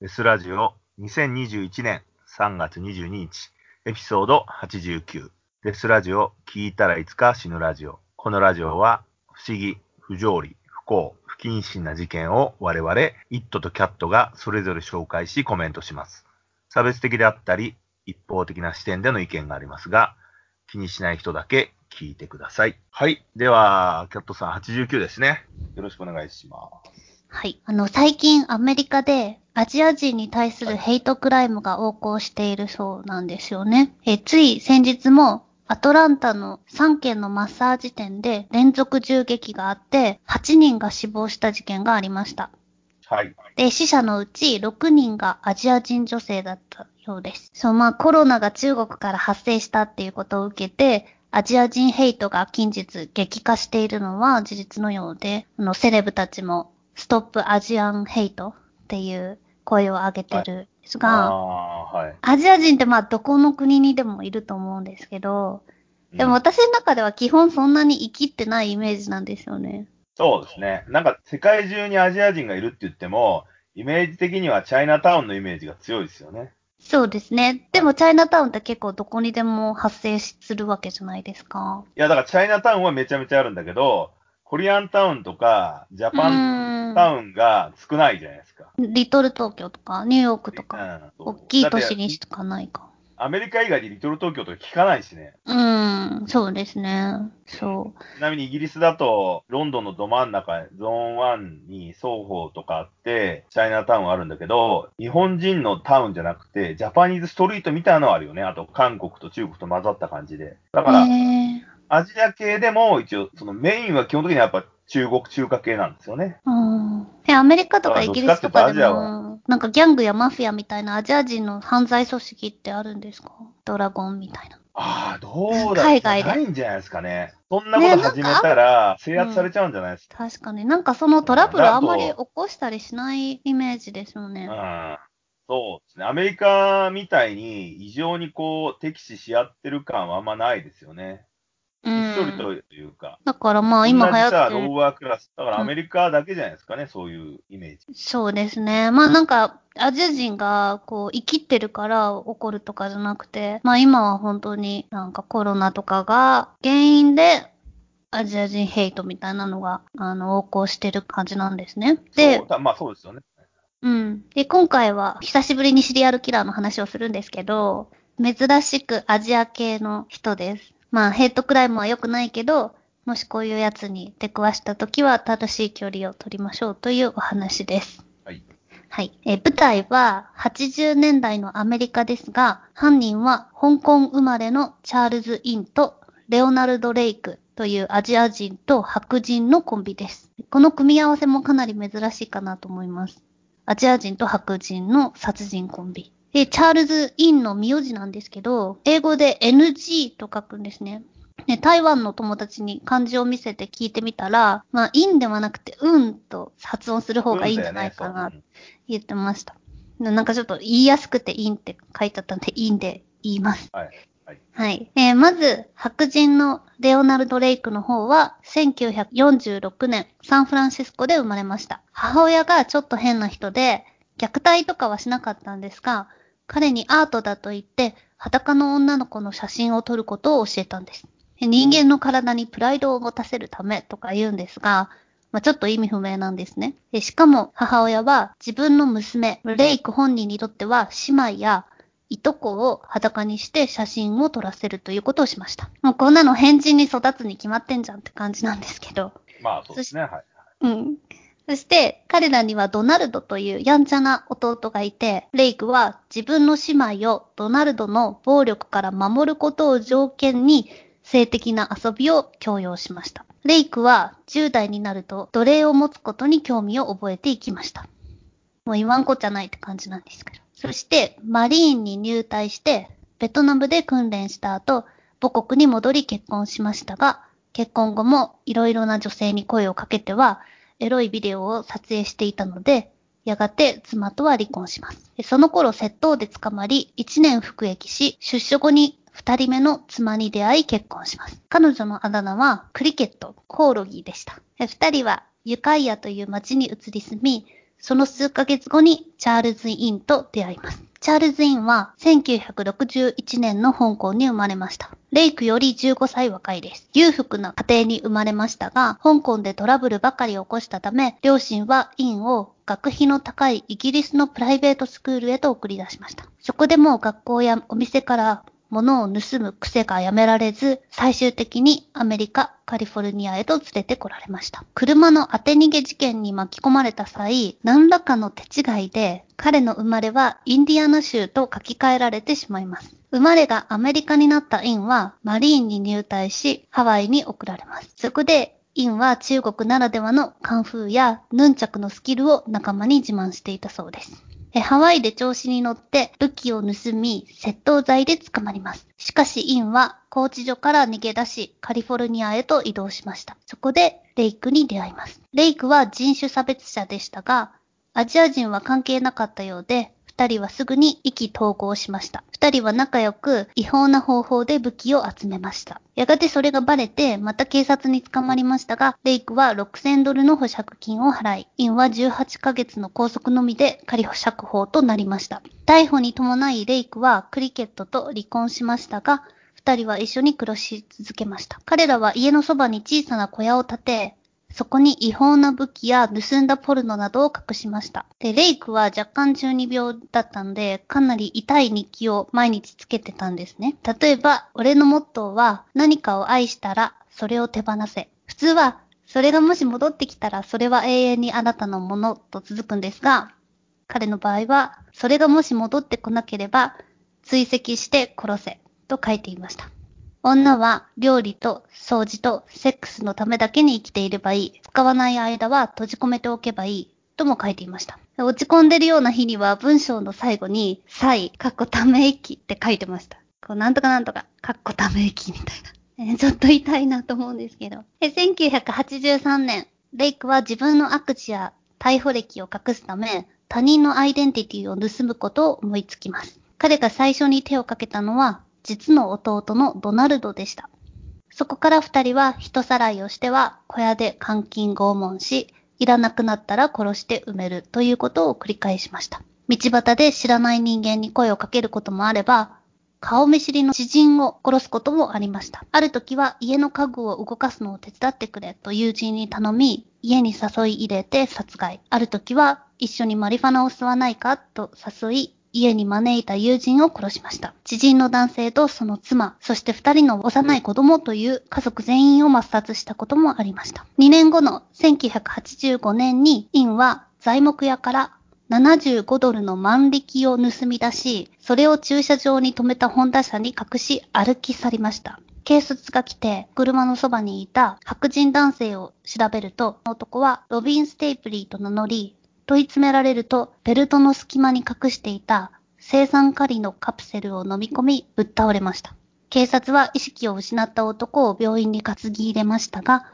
デスラジオ2021年3月22日エピソード89デスラジオ聞いたらいつか死ぬラジオこのラジオは不思議、不条理、不幸、不謹慎な事件を我々イットとキャットがそれぞれ紹介しコメントします差別的であったり一方的な視点での意見がありますが気にしない人だけ聞いてください。はい。では、キャットさん89ですね。よろしくお願いします。はい。あの、最近アメリカでアジア人に対するヘイトクライムが横行しているそうなんですよね。え、つい先日もアトランタの3軒のマッサージ店で連続銃撃があって8人が死亡した事件がありました。はい。で、死者のうち6人がアジア人女性だったようです。そう、まあコロナが中国から発生したっていうことを受けて、アジア人ヘイトが近日激化しているのは事実のようで、あの、セレブたちもストップアジアンヘイトっていう声を上げてるんですあが、はい。アジア人ってまあどこの国にでもいると思うんですけど、でもうん私の中では基本そんなに生きってないイメージなんですよね。そうですね。なんか世界中にアジア人がいるって言っても、イメージ的にはチャイナタウンのイメージが強いですよね。そうですね。でもチャイナタウンって結構どこにでも発生するわけじゃないですか。いや、だからチャイナタウンはめちゃめちゃあるんだけど、コリアンタウンとか、ジャうパンタウンが少ないじゃないですか。リトル東京とか、ニューヨークとか、うん大きい都市にしかないか。アメリカ以外でリトル東京とか聞かないしね。うーん、そうですね。そちなみにイギリスだと、ロンドンのど真ん中、ゾーン1に双方とかあって、チャイナタウンあるんだけど、日本人のタウンじゃなくて、ジャパニーズストリートみたいなのはあるよね。あと、韓国と中国と混ざった感じで。だう。から、へアジア系でも一応、そのメインは基本的にはやっぱ中国中華系なんですよね。ーうん。え、アメリカとかイギリスとかでも、なんかギャングやマフィアみたいなアジア人の犯罪組織ってあるんですか？ドラゴンみたいな。ああ、どうだ海外でないんじゃないですかね。そんなこと始めたら、制圧されちゃうんじゃないですか？確かになんかそのトラブルあんまり起こしたりしないイメージですよね。うんそうですね。アメリカみたいに異常にこう、敵視し合ってる感はあんまないですよね。うひっそりん。というか。だからまあ今流行ってるーワークラス。だからアメリカだけじゃないですかね、そういうイメージ。そうですね。まあなんか、アジア人がこう生きってるから起こるとかじゃなくて、まあ今は本当になんかコロナとかが原因でアジア人ヘイトみたいなのが、あの、横行してる感じなんですね。でまあそうですよね。うん。で、今回は久しぶりにシリアルキラーの話をするんですけど、珍しくアジア系の人です。まあヘイトクライムは良くないけど、もしこういうやつに出くわした時は正しい距離を取りましょうというお話です。はい。はい。えー舞台は80年代のアメリカですが、犯人は香港生まれのチャールズ・インとレオナルド・レイクというアジア人と白人のコンビです。この組み合わせもかなり珍しいかなと思います。アジア人と白人の殺人コンビ。で、チャールズ・インの名字なんですけど、英語で NG と書くんですね。ね、台湾の友達に漢字を見せて聞いてみたら、まあ、インではなくて、うんと発音する方がいいんじゃないかな言ってました。なんかちょっと言いやすくていいんって書いてあったんで、いいんで言います。はい。はい。はい。えーまず、白人のレオナルド・レイクの方は、1946年、サンフランシスコで生まれました。母親がちょっと変な人で、虐待とかはしなかったんですが、彼にアートだと言って、裸の女の子の写真を撮ることを教えたんです。で人間の体にプライドを持たせるためとか言うんですが、まあ、ちょっと意味不明なんですね。でしかも母親は自分の娘、レイク本人にとっては姉妹やいとこを裸にして写真を撮らせるということをしました。もうこんなの変人に育つに決まってんじゃんって感じなんですけど。まあそうですね。はい。うん。そして、彼らにはドナルドというやんちゃな弟がいて、レイクは自分の姉妹をドナルドの暴力から守ることを条件に性的な遊びを強要しました。レイクは10代になると奴隷を持つことに興味を覚えていきました。もう言わんこっちゃないって感じなんですけど。そして、マリーンに入隊して、ベトナムで訓練した後、母国に戻り結婚しましたが、結婚後もいろいろな女性に声をかけては、エロいビデオを撮影していたので、やがて妻とは離婚します。その頃窃盗で捕まり、1年服役し、出所後に2人目の妻に出会い結婚します。彼女のあだ名はクリケット、コオロギでした。で2人はユカイアという町に移り住み、その数ヶ月後にチャールズ・インと出会います。チャールズ・インは1961年の香港に生まれました。レイクより15歳若いです。裕福な家庭に生まれましたが、香港でトラブルばかり起こしたため、両親はインを学費の高いイギリスのプライベートスクールへと送り出しました。そこでも学校やお店から物を盗む癖がやめられず、最終的にアメリカ、カリフォルニアへと連れてこられました。車の当て逃げ事件に巻き込まれた際、何らかの手違いで、彼の生まれはインディアナ州と書き換えられてしまいます。生まれがアメリカになったインは、マリーンに入隊し、ハワイに送られます。そこで、インは中国ならではのカンフーやヌンチャクのスキルを仲間に自慢していたそうです。えハワイで調子に乗って武器を盗み、窃盗罪で捕まります。しかし、インは拘置所から逃げ出し、カリフォルニアへと移動しました。そこで、レイクに出会います。レイクは人種差別者でしたが、アジア人は関係なかったようで、二人はすぐに意気投合しました。二人は仲良く違法な方法で武器を集めました。やがてそれがバレて、また警察に捕まりましたが、レイクは6000ドルの保釈金を払い、インは18ヶ月の拘束のみで仮保釈法となりました。逮捕に伴いレイクはクリケットと離婚しましたが、二人は一緒に暮らし続けました。彼らは家のそばに小さな小屋を建て、そこに違法な武器や盗んだポルノなどを隠しました。で、レイクは若干中二病だったんで、かなり痛い日記を毎日つけてたんですね。例えば、俺のモットーは、何かを愛したら、それを手放せ。普通は、それがもし戻ってきたら、それは永遠にあなたのものと続くんですが、彼の場合は、それがもし戻ってこなければ、追跡して殺せ、と書いていました。女は料理と掃除とセックスのためだけに生きていればいい。使わない間は閉じ込めておけばいい。とも書いていました。落ち込んでるような日には文章の最後に、サイ、かっこため息って書いてました。こうなんとかなんとか、かっこため息みたいな。え、ちょっと痛いなと思うんですけど。1983年、レイクは自分の悪事や逮捕歴を隠すため、他人のアイデンティティを盗むことを思いつきます。彼が最初に手をかけたのは、実の弟のドナルドでした。そこから二人は人さらいをしては小屋で監禁拷問し、いらなくなったら殺して埋めるということを繰り返しました。道端で知らない人間に声をかけることもあれば、顔見知りの知人を殺すこともありました。ある時は家の家具を動かすのを手伝ってくれと友人に頼み、家に誘い入れて殺害。ある時は一緒にマリファナを吸わないかと誘い、家に招いた友人を殺しました。知人の男性とその妻、そして二人の幼い子供という家族全員を抹殺したこともありました。2年後の1985年に、インは材木屋から75ドルの万力を盗み出し、それを駐車場に止めたホンダ車に隠し歩き去りました。警察が来て、車のそばにいた白人男性を調べると、男はロビン・ステイプリーと名乗り、問い詰められると、ベルトの隙間に隠していた生産カリのカプセルを飲み込み、ぶっ倒れました。警察は意識を失った男を病院に担ぎ入れましたが、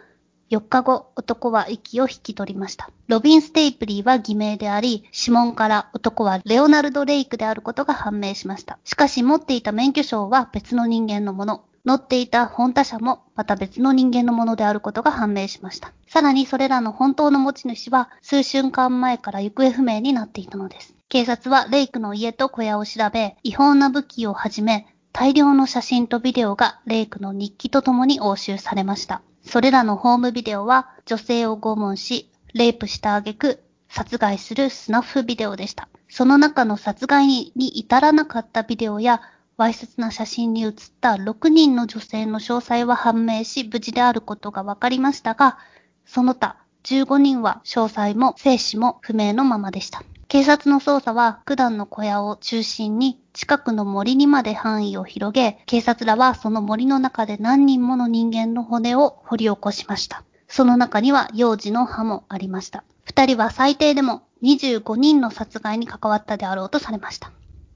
4日後、男は息を引き取りました。ロビン・ステイプリーは偽名であり、指紋から男はレオナルド・レイクであることが判明しました。しかし持っていた免許証は別の人間のもの。乗っていた本他車もまた別の人間のものであることが判明しました。さらにそれらの本当の持ち主は数瞬間前から行方不明になっていたのです。警察はレイクの家と小屋を調べ、違法な武器をはじめ、大量の写真とビデオがレイクの日記とともに押収されました。それらのホームビデオは女性を拷問し、レイプした挙句、殺害するスナッフビデオでした。その中の殺害に至らなかったビデオやわいせつな写真に写った6人の女性の詳細は判明し、無事であることが分かりましたが、その他15人は詳細も生死も不明のままでした。警察の捜査は九段の小屋を中心に近くの森にまで範囲を広げ、警察らはその森の中で何人もの人間の骨を掘り起こしました。その中には幼児の歯もありました。二人は最低でも25人の殺害に関わったであろうとされました。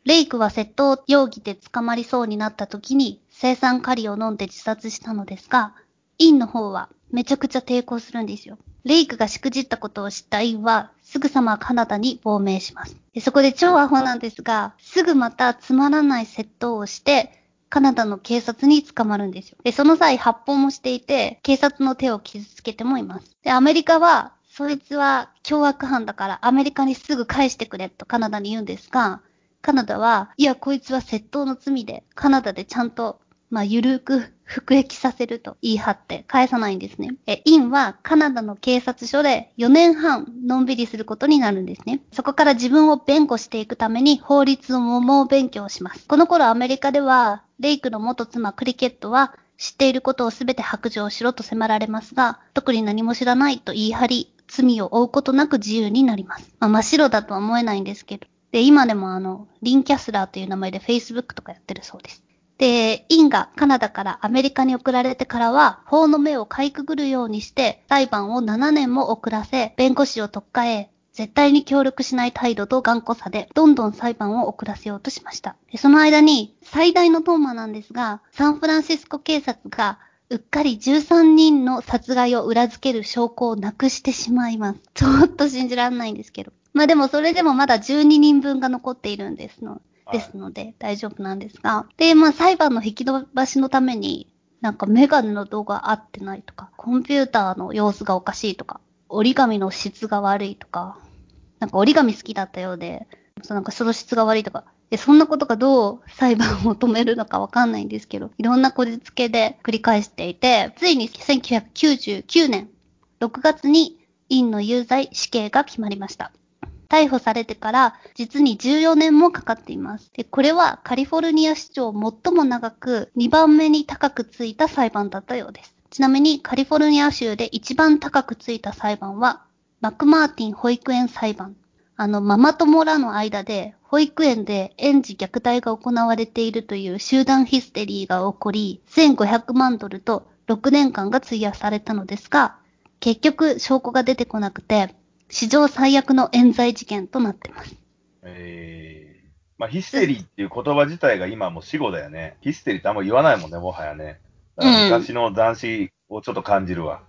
レイクは窃盗容疑で捕まりそうになった時に生産カリを飲んで自殺したのですが、インの方はめちゃくちゃ抵抗するんですよ。レイクがしくじったことを知ったインはすぐさまカナダに亡命します。でそこで超アホなんですが、すぐまたつまらない窃盗をして、カナダの警察に捕まるんですよ。で、その際発砲もしていて、警察の手を傷つけてもいます。で、アメリカはそいつは凶悪犯だからアメリカにすぐ返してくれとカナダに言うんですが、カナダは、いや、こいつは窃盗の罪で、カナダでちゃんと、まあ、ゆるく 服役させると言い張って返さないんですね。え、インはカナダの警察署で4年半のんびりすることになるんですね。そこから自分を弁護していくために法律を猛勉強します。この頃アメリカでは、レイクの元妻クリケットは知っていることをすべて白状しろと迫られますが、特に何も知らないと言い張り、罪を負うことなく自由になります。まあ、真っ白だとは思えないんですけど。で、今でもあの、リンキャスラーという名前で Facebook とかやってるそうです。で、インがカナダからアメリカに送られてからは、法の目をかいくぐるようにして、裁判を7年も遅らせ、弁護士を特化へ、絶対に協力しない態度と頑固さで、どんどん裁判を遅らせようとしました。その間に、最大のトーマなんですが、サンフランシスコ警察が、うっかり13人の殺害を裏付ける証拠をなくしてしまいます。ちょっと信じられないんですけど。まあでもそれでもまだ12人分が残っているんですの。ですので、大丈夫なんですが。で、まあ、裁判の引き延ばしのために、なんかメガネの動画合ってないとか、コンピューターの様子がおかしいとか、折り紙の質が悪いとか、なんか折り紙好きだったようで、そなんかその質が悪いとか、で、そんなことがどう裁判を止めるのかわかんないんですけど、いろんなこじつけで繰り返していて、ついに1999年6月に院の有罪死刑が決まりました。逮捕されてから実に14年もかかっています。で、これはカリフォルニア市長最も長く2番目に高くついた裁判だったようです。ちなみにカリフォルニア州で一番高くついた裁判はマクマーティン保育園裁判。あの、ママ友らの間で保育園で園児虐待が行われているという集団ヒステリーが起こり、1500万ドルと6年間が費やされたのですが、結局証拠が出てこなくて、史上最悪の冤罪事件となってます。ええー、まあ、ヒステリーっていう言葉自体が今もう死語だよね。ヒステリーってあんま言わないもんね、もはやね。昔の斬新をちょっと感じるわ。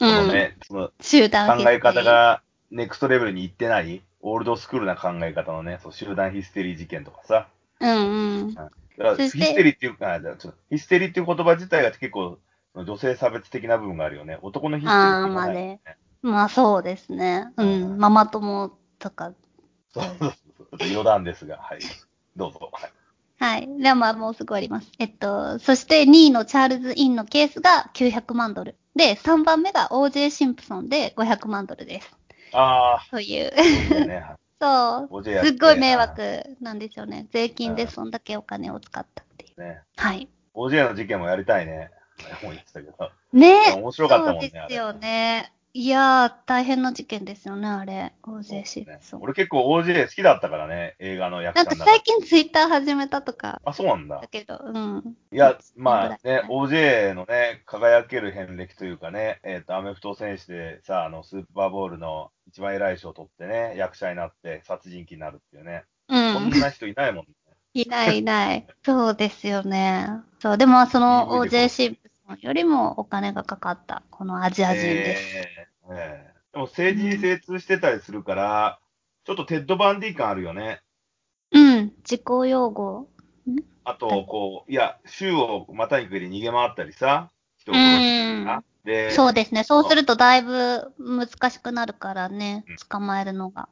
うん、そのね、その考え方がネクストレベルに行ってない、オールドスクールな考え方のね、そう集団ヒステリー事件とかさ。うんうん。だからヒステリーっていうか、ヒステリーっていう言葉自体が結構女性差別的な部分があるよね。男のヒステリーっていうのは、ね、あまあね。まあそうですね。うん。ママ友とか。そうそうそう。余談ですが、はい。どうぞ。はい。ではまあもうすぐあります。えっと、そして2位のチャールズ・インのケースが900万ドル。で、3番目が OJ シンプソンで500万ドルです。ああ。という。そう。すっごい迷惑なんですよね。税金でそんだけお金を使ったっていう。ね。はい。OJ の事件もやりたいね。もう言ってたけど。ね面白かったもんね。そうですよね。いやー、大変な事件ですよね、あれ。OJ シね、俺結構 OJ 好きだったからね、映画の役者なんか最近ツイッター始めたとか。あ、そうなんだ。だけど、うん。いや、まあね、OJ のね、輝ける遍歴というかね、えっ、ー、と、アメフト選手でさ、あの、スーパーボールの一番偉い賞を取ってね、役者になって殺人鬼になるっていうね。うん。そんな人いないもんね。いないいない。そうですよね。そう、でもその OJ シンプよりもお金がかかった、このアジア人です。えー、えー、でも政治に精通してたりするから、ちょっとテッドバンディ感あるよね。うん、自己擁護。あと、こう、いや、州をまたにかけ逃げ回ったりさ、人を殺したで、そうですね。そうするとだいぶ難しくなるからね、捕まえるのが。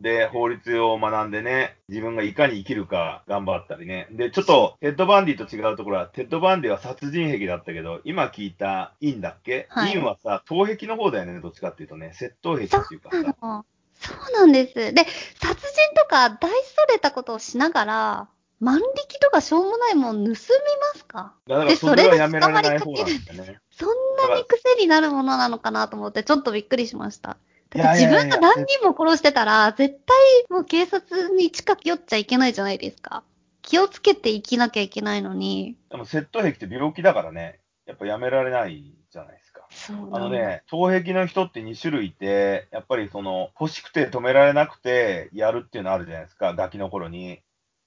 で、法律を学んでね、自分がいかに生きるか頑張ったりね。で、ちょっと、テッド・バンディと違うところは、テッド・バンディは殺人癖だったけど、今聞いたインだっけ、はい、インはさ、盗癖の方だよね、どっちかっていうとね、窃盗癖っていうかさ。そうなんです。で、殺人とか大それたことをしながら、万力とかしょうもないもん盗みますか？だからそれはやめられない方なんだよね。そんなに癖になるものなのかなと思って、ちょっとびっくりしました。自分が何人も殺してたら、絶対もう警察に近寄っちゃいけないじゃないですか。気をつけて生きなきゃいけないのに。でも窃盗癖って病気だからね、やっぱやめられないじゃないですか。あのね、盗癖の人って2種類いて、やっぱりその、欲しくて止められなくてやるっていうのあるじゃないですか、ガキの頃に。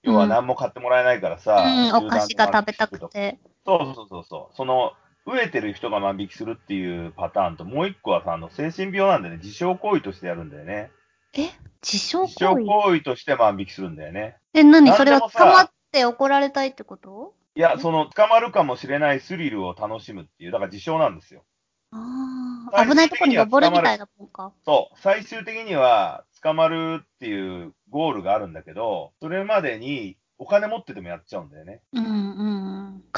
要は何も買ってもらえないからさ、うん、お菓子が食べたくて。そうそうそうそう。その、飢えてる人が万引きするっていうパターンと、もう一個はさ、あの、精神病なんでね、自傷行為としてやるんだよね。え？自傷行為？自傷行為として万引きするんだよね。え、何？それは捕まって怒られたいってこと？いや、その、捕まるかもしれないスリルを楽しむっていう、だから自傷なんですよ。ああ、危ないとこに登るみたいなもんか。そう、最終的には捕まるっていうゴールがあるんだけど、それまでにお金持っててもやっちゃうんだよね。うんうん。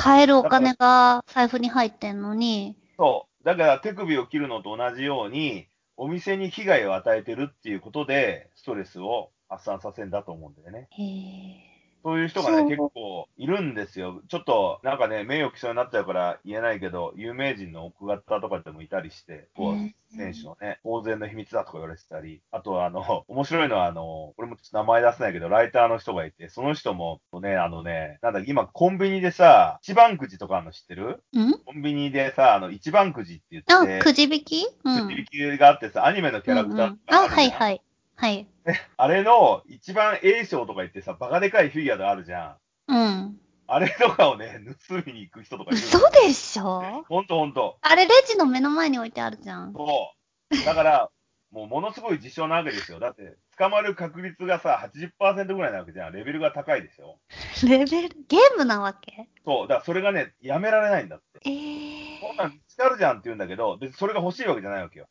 買えるお金が財布に入ってんのに、そう。だから手首を切るのと同じように、お店に被害を与えてるっていうことで、ストレスを発散させるんだと思うんだよね。へえ。そういう人がね、結構いるんですよ。ちょっと、なんかね、名誉毀損になっちゃうから言えないけど、有名人の奥方とかでもいたりして、こうへ、選手のね、当然の秘密だとか言われてたり、あとはあの、面白いのはあの、俺もちょっと名前出せないけど、ライターの人がいて、その人もね、あのね、なんだ、今コンビニでさ、一番くじとかあるの知ってる？ん？コンビニでさ、あの、一番くじって言あっ、て、くじ引き？うん。くじ引きがあってさ、アニメのキャラクターとうんうん。あ、はいはい。はい。あれの一番 A 賞とか言ってさ、バカでかいフィギュアがあるじゃん。うん。あれとかをね、盗みに行く人とかいる。嘘でしょ？ほんとほんと。あれレジの目の前に置いてあるじゃん。そう。だから、もうものすごい事象なわけですよ。だって、捕まる確率がさ、80%ぐらいなわけじゃん。レベルが高いでしょ。レベル、ゲームなわけ？そう。だからそれがね、やめられないんだって。ええこんなん見つかるじゃんって言うんだけど、別にそれが欲しいわけじゃないわけよ。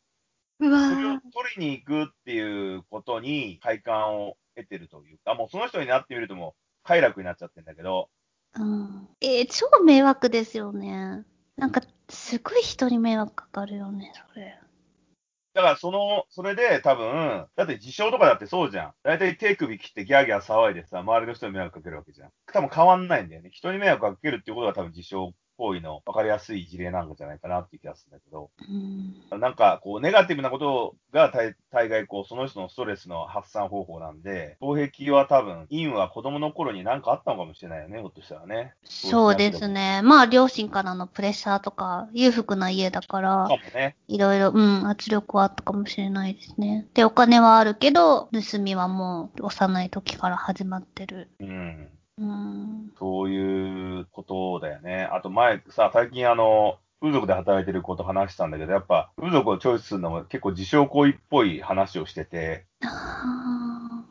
それをー取りに行くっていうことに快感を得てるというか、もうその人になってみるともう快楽になっちゃってんだけど、うん。えー超迷惑ですよね。なんか、すごい人に迷惑かかるよね、それ。だからその、それで多分、だって自傷とかだってそうじゃん。だいたい手首切ってギャーギャー騒いでさ、周りの人に迷惑かけるわけじゃん。多分変わんないんだよね。人に迷惑かけるっていうことが多分自傷行為の分かりやすい事例なんじゃないかなっていう気がするんだけど、うん。なんかこう、ネガティブなことが大大概こう、その人のストレスの発散方法なんで、防壁は多分、陰は子供の頃に何かあったのかもしれないよね、ひょっとしたらね。そうですね。まあ、両親からのプレッシャーとか、裕福な家だからね。いろいろ、うん、圧力はあったかもしれないですね。で、お金はあるけど、盗みはもう幼い時から始まってる。うん。うん。そういうことだよね。あと前さ、最近あの、風俗で働いてる子と話したんだけど、やっぱ風俗をチョイスするのも結構自傷行為っぽい話をしてて、あ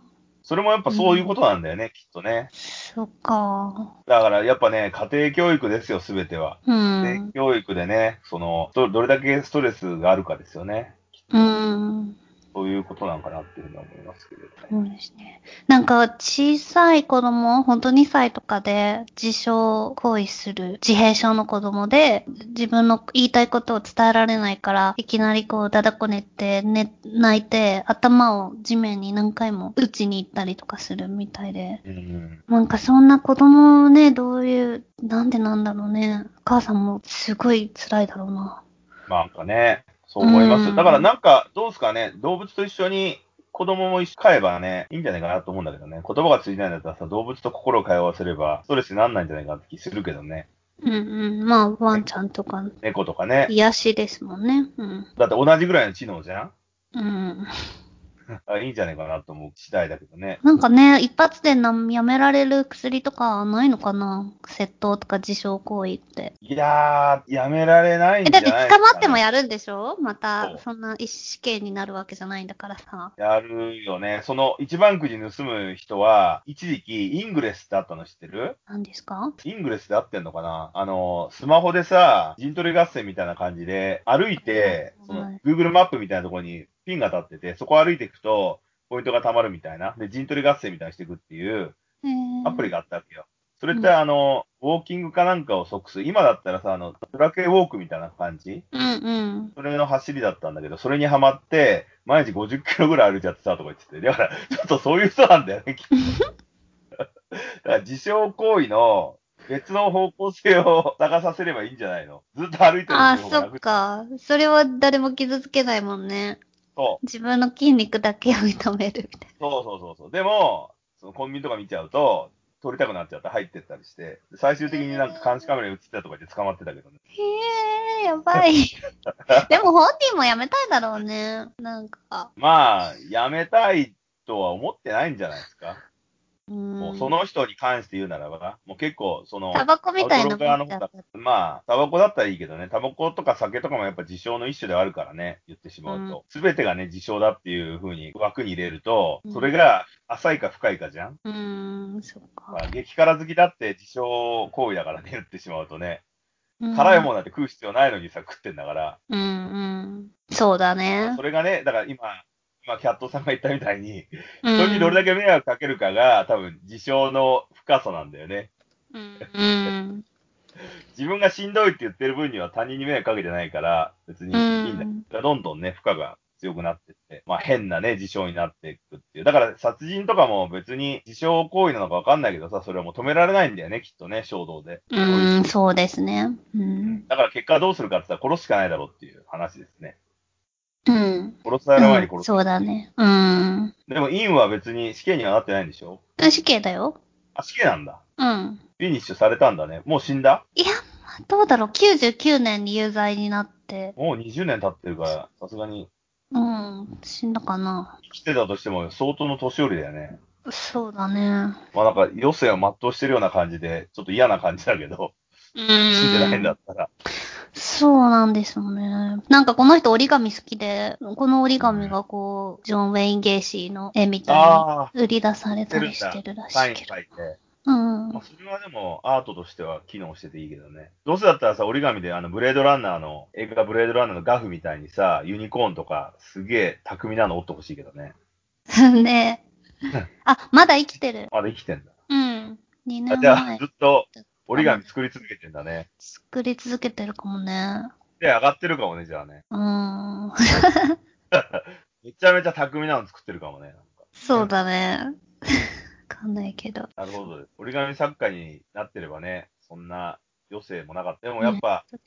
それもやっぱそういうことなんだよね、きっとね。ーそっか。だからやっぱね、家庭教育ですよ、すべては。う家庭ん。教育でね、その、どどれだけストレスがあるかですよね。うん。そういうことなんかなっていうふうには思いますけれどね。そうですね。なんか、小さい子供、ほんと2歳とかで、自傷行為する自閉症の子供で、自分の言いたいことを伝えられないから、いきなりこう、だだこねって、ね、泣いて、頭を地面に何回も打ちに行ったりとかするみたいで。うん。なんかそんな子供ね、どういう、なんでなんだろうね。お母さんもすごい辛いだろうな。なんかね、そう思います。うんだからなんか、どうですかね、動物と一緒に子供も一緒に飼えばね、いいんじゃないかなと思うんだけどね。言葉が通じないんだったらさ、動物と心を通わせれば、ストレスにならないんじゃないかって気するけどね。うんうん。まあ、ワンちゃんとか、猫とかね。癒しですもんね。うん。だって同じぐらいの知能じゃんうん。あいいんじゃないかなと思う次第だけどね。なんかね、一発でなやめられる薬とかないのかな？窃盗とか自傷行為って。いやー、やめられないんえ、じゃないだって捕まってもややるんでしょ？まそたう、そんな一死刑になるわけじゃないんだからさ。やるよね。その一番くじ盗む人は、一時期イングレスってあったの知ってる？何ですか？イングレスで合ってんのかな？あの、スマホでさ、陣取り合戦みたいな感じで、歩いて、そのはい、Google マップみたいなところにピンが立ってて、そこを歩いていくと、ポイントが貯まるみたいな。で、陣取り合戦みたいにしていくっていうアプリが。があったわけよ。それって、あの、ウォーキングかなんかを即す。今だったらさ、あの、ドラクエウォークみたいな感じ？うんうん。それの走りだったんだけど、それにハマって、毎日50キロぐらい歩いちゃってたとか言ってて。だから、ちょっとそういう人なんだよね、きっと。だから自傷行為の別の方向性を 探させればいいんじゃないの？ずっと歩いてるあ、そっか。それは誰も傷つけないもんね。そう自分の筋肉だけを痛めるみたいそうそうそうそう。でも、そのコンビニとか見ちゃうと、撮りたくなっちゃって入ってったりして、最終的になんか監視カメラに映ってたとか言って捕まってたけどね。な。へえ、やばい。でも本人もやめたいだろうね。なんか。まあ、やめたいとは思ってないんじゃないですか。うん。もうその人に関して言うならば、もう結構、その、タバコみたいなまあ、タバコだったらいいけどね、タバコとか酒とかもやっぱ自傷の一種ではあるからね、言ってしまうと。すべ、てがね、自傷だっていう風に枠に入れるとうん、それが浅いか深いかじゃん、うーん、そっか。まあ激辛好きだって自傷行為だからね、言ってしまうとね。うん辛いものなんて食う必要ないのにさ、食ってんだから。うんうん。そうだねそ。れがね、だから今、今、キャットさんが言ったみたいに、人人にどれだけ迷惑かけるかが、多分、自傷の深さなんだよね。うんうん。自分がしんどいって言ってる分には他人に迷惑かけてないから、別にいいんだよ。うんどんどんね、負荷が強くなってって、まあ変なね、自傷になっていくっていう。だから殺人とかも別に自傷行為なのかわかんないけどさ、それはもう止められないんだよね、きっとね、衝動で。うん、そうですね。うん。だから結果どうするかって言ったら殺すしかないだろうっていう話ですね。うん。殺される前に殺す。うんそうだね。うん。でも、インは別に死刑にはなってないんでしょ？死刑だよ。あ、死刑なんだ。うん。フィニッシュされたんだね。もう死んだ？いや、どうだろう。99年に有罪になって。もう20年経ってるから、さすがにうん。死んだかな。生きてたとしても相当の年寄りだよね。そうだね。まあなんか余生を全うしてるような感じで、ちょっと嫌な感じだけど、うん。死んでないんだったら。そうなんですよね。なんかこの人折り紙好きで、この折り紙がこう、ジョン・ウェイン・ゲイシーの絵みたいあに売り出されたりしてるらしいけど。うんまあ、。それはでもアートとしては機能してていいけどね。どうせだったらさ、折り紙であのブレードランナーの、映画ブレードランナーのガフみたいにさ、ユニコーンとかすげえ巧みなの折ってほしいけどね。ね あ、まだ生きてる。まだ生きてんだ。うん。2あ年じゃあ前ずっと折り紙作り続けてんだね。作り続けてるかもね。で、上がってるかもね、じゃあね。うん。めちゃめちゃ巧みなの作ってるかもね。なんかそうだね。わかんないけど。なるほど。折り紙作家になってればね、そんな余生もなかった。でもやっぱ、そ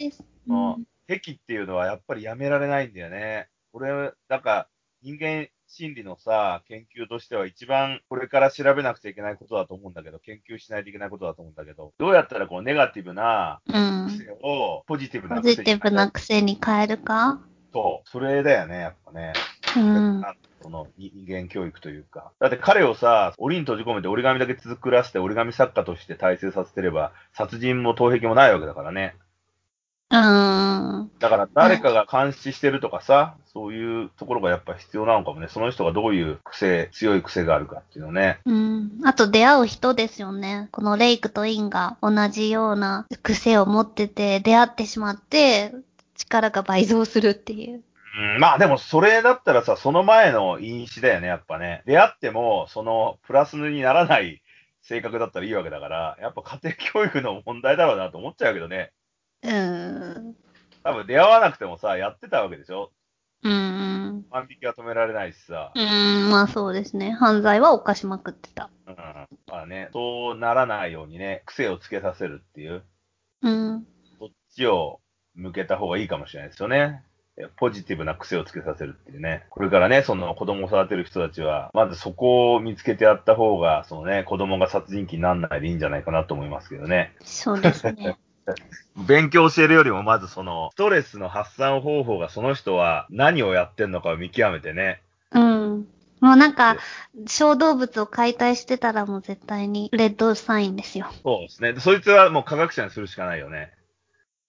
うん癖っていうのはやっぱりやめられないんだよね。これ、なんか、人間心理のさ、研究としては一番これから調べなくちゃいけないことだと思うんだけど、研究しないといけないことだと思うんだけど、どうやったらこうネガティブなうん。癖をポジティブなポ癖にジティブな癖に変えるか？そう、それだよね、やっぱね。うん。その人間教育というか。だって彼をさ、檻に閉じ込めて折り紙だけ作らせて折り紙作家として大成させてれば、殺人も盗癖もないわけだからね。うん。だから誰かが監視してるとかさ、そういうところがやっぱ必要なのかもね。その人がどういう癖、強い癖があるかっていうのね。うん。あと出会う人ですよね。このレイクとインが同じような癖を持ってて出会ってしまって力が倍増するっていう。うん、まあでもそれだったらさ、その前の因子だよね、やっぱね。出会っても、そのプラスにならない性格だったらいいわけだから、やっぱ家庭教育の問題だろうなと思っちゃうけどね。うん。多分出会わなくてもさ、やってたわけでしょ？うん。万引きは止められないしさ。うん。まあそうですね。犯罪は犯しまくってた。うん。まあね、そうならないようにね、癖をつけさせるっていう、うん。そっちを向けた方がいいかもしれないですよね。ポジティブな癖をつけさせるっていうね。これからね、その子供を育てる人たちは、まずそこを見つけてやった方が、そのね、子供が殺人鬼にならないでいいんじゃないかなと思いますけどね。そうですね。勉強教えるよりも、まずその、ストレスの発散方法がその人は何をやってんのかを見極めてね。うん。もうなんか、小動物を解体してたらもう絶対にレッドサインですよ。そうですね。そいつはもう科学者にするしかないよね。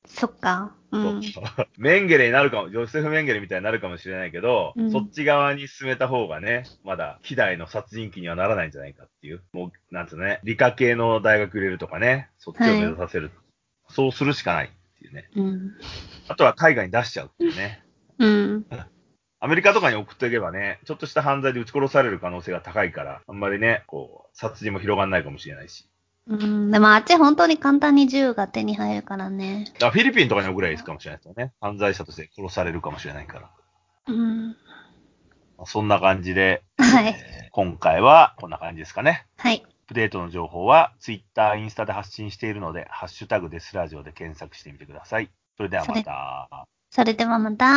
そっか。うん。そう メンゲレになるかも、ジョセフ・メンゲレみたいになるかもしれないけど、うんそっち側に進めた方がね、まだ、希代の殺人鬼にはならないんじゃないかっていう。もう、なんつうのね、理科系の大学入れるとかね、そっちを目指させる。そうするしかないっていうね。うん。あとは海外に出しちゃうっていうね。うん。アメリカとかに送っていけばね、ちょっとした犯罪で撃ち殺される可能性が高いから、あんまりね、こう、殺人も広がんないかもしれないし。うん。でもあっち本当に簡単に銃が手に入るからね。フィリピンとかに送ればいいかもしれないですよね。犯罪者として殺されるかもしれないから。うん。まあそんな感じで、はい。えー今回はこんな感じですかね。はい。プデートの情報はツイッター、インスタで発信しているので、ハッシュタグデスラジオで検索してみてください。それではまた。それではまた。